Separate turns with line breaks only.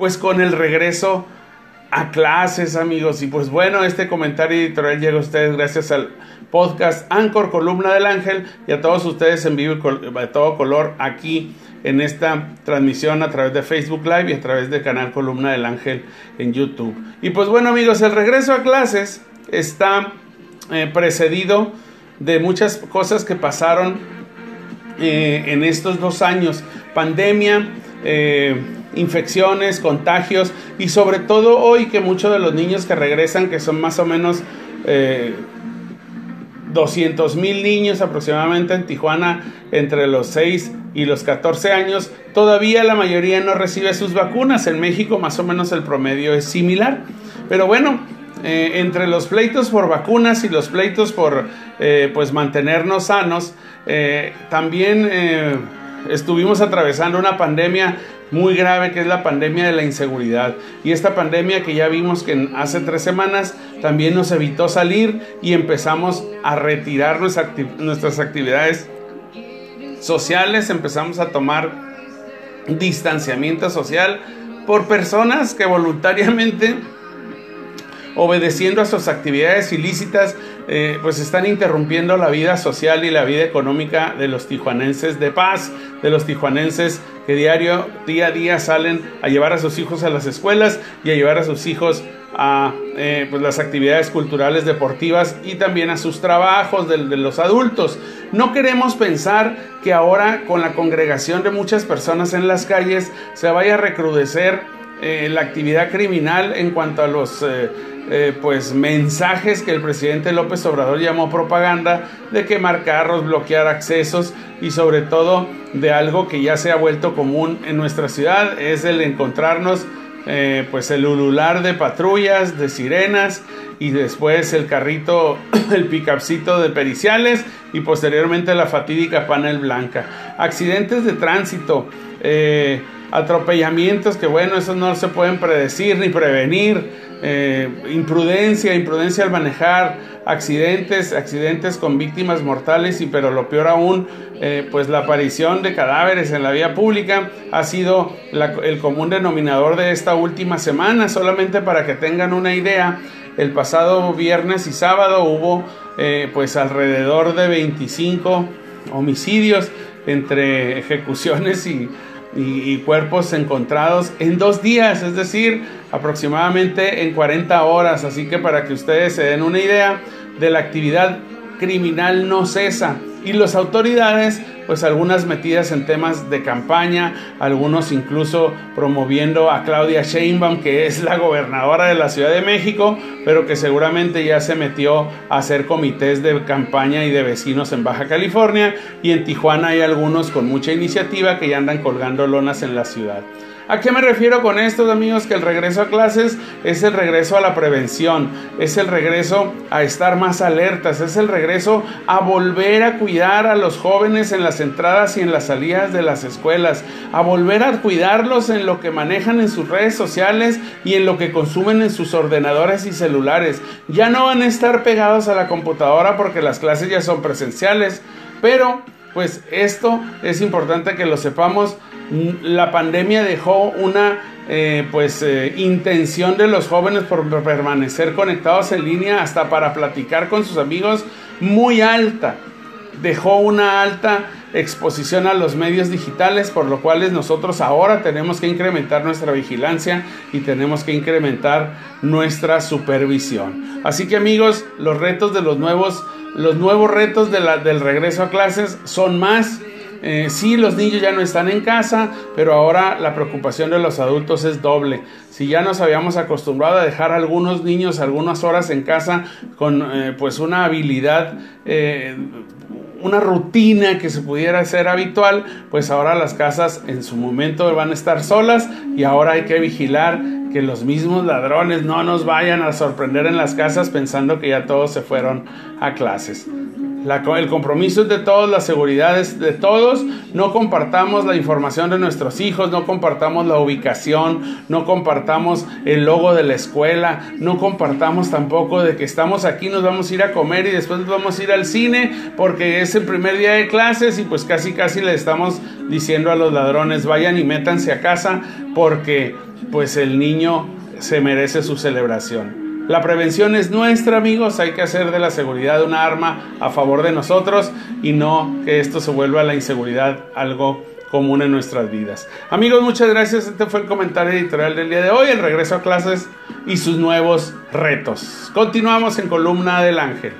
pues con el regreso a clases, amigos. Y pues bueno, este comentario editorial llega a ustedes gracias al podcast Anchor Columna del Ángel y a todos ustedes en vivo de todo color aquí en esta transmisión a través de Facebook Live y a través del canal Columna del Ángel en YouTube. Y pues bueno, amigos, el regreso a clases está eh, precedido de muchas cosas que pasaron eh, en estos dos años. Pandemia, eh, infecciones, contagios y sobre todo hoy que muchos de los niños que regresan, que son más o menos 200 eh, mil niños aproximadamente en Tijuana entre los 6 y los 14 años, todavía la mayoría no recibe sus vacunas. En México más o menos el promedio es similar. Pero bueno, eh, entre los pleitos por vacunas y los pleitos por eh, pues mantenernos sanos, también estuvimos atravesando una pandemia muy grave que es la pandemia de la inseguridad. Y esta pandemia que ya vimos que hace tres semanas también nos evitó salir y empezamos a retirar nuestras actividades sociales, empezamos a tomar distanciamiento social por personas que voluntariamente obedeciendo a sus actividades ilícitas, eh, pues están interrumpiendo la vida social y la vida económica de los tijuanenses de paz, de los tijuanenses que diario, día a día salen a llevar a sus hijos a las escuelas y a llevar a sus hijos a eh, pues las actividades culturales deportivas y también a sus trabajos de, los adultos. No queremos pensar que ahora con la congregación de muchas personas en las calles se vaya a recrudecer eh, la actividad criminal en cuanto a los eh, pues mensajes que el presidente López Obrador llamó propaganda de quemar carros, bloquear accesos y sobre todo de algo que ya se ha vuelto común en nuestra ciudad es el encontrarnos eh, pues el ulular de patrullas, de sirenas y después el carrito, el picapcito de periciales y posteriormente la fatídica panel blanca. Accidentes de tránsito, eh, atropellamientos que bueno, esos no se pueden predecir ni prevenir eh, imprudencia, imprudencia al manejar, accidentes, accidentes con víctimas mortales y pero lo peor aún, eh, pues la aparición de cadáveres en la vía pública ha sido el común denominador de esta última semana, solamente para que tengan una idea. El pasado viernes y sábado hubo eh, pues alrededor de 25 homicidios entre ejecuciones y y, cuerpos encontrados en dos días, es decir, aproximadamente en 40 horas. Así que para que ustedes se den una idea de la actividad criminal no cesa y las autoridades pues algunas metidas en temas de campaña, algunos incluso promoviendo a Claudia Sheinbaum que es la gobernadora de la Ciudad de México, pero que seguramente ya se metió a hacer comités de campaña y de vecinos en Baja California y en Tijuana hay algunos con mucha iniciativa que ya andan colgando lonas en la ciudad. ¿A qué me refiero con esto, amigos? Que el regreso a clases es el regreso a la prevención, es el regreso a estar más alertas, es el regreso a volver a cuidar a los jóvenes en las entradas y en las salidas de las escuelas, a volver a cuidarlos en lo que manejan en sus redes sociales y en lo que consumen en sus ordenadores y celulares. Ya no van a estar pegados a la computadora porque las clases ya son presenciales, pero pues esto es importante que lo sepamos la pandemia dejó una eh, pues eh, intención de los jóvenes por permanecer conectados en línea hasta para platicar con sus amigos muy alta dejó una alta exposición a los medios digitales por lo cual nosotros ahora tenemos que incrementar nuestra vigilancia y tenemos que incrementar nuestra supervisión así que amigos los retos de los nuevos los nuevos retos del regreso a clases son más eh, sí, los niños ya no están en casa, pero ahora la preocupación de los adultos es doble. Si ya nos habíamos acostumbrado a dejar algunos niños algunas horas en casa con eh, pues una habilidad, eh, una rutina que se pudiera hacer habitual, pues ahora las casas en su momento van a estar solas y ahora hay que vigilar que los mismos ladrones no nos vayan a sorprender en las casas pensando que ya todos se fueron a clases el compromiso es de todos, la seguridad es de todos. No compartamos la información de nuestros hijos, no compartamos la ubicación, no compartamos el logo de la escuela, no compartamos tampoco de que estamos aquí, nos vamos a ir a comer y después nos vamos a ir al cine porque es el primer día de clases y pues casi casi le estamos diciendo a los ladrones vayan y métanse a casa porque pues el niño se merece su celebración. La prevención es nuestra, amigos. Hay que hacer de la seguridad una arma a favor de nosotros y no que esto se vuelva la inseguridad algo común en nuestras vidas. Amigos, muchas gracias. Este fue el comentario editorial del día de hoy, el regreso a clases y sus nuevos retos. Continuamos en columna del ángel.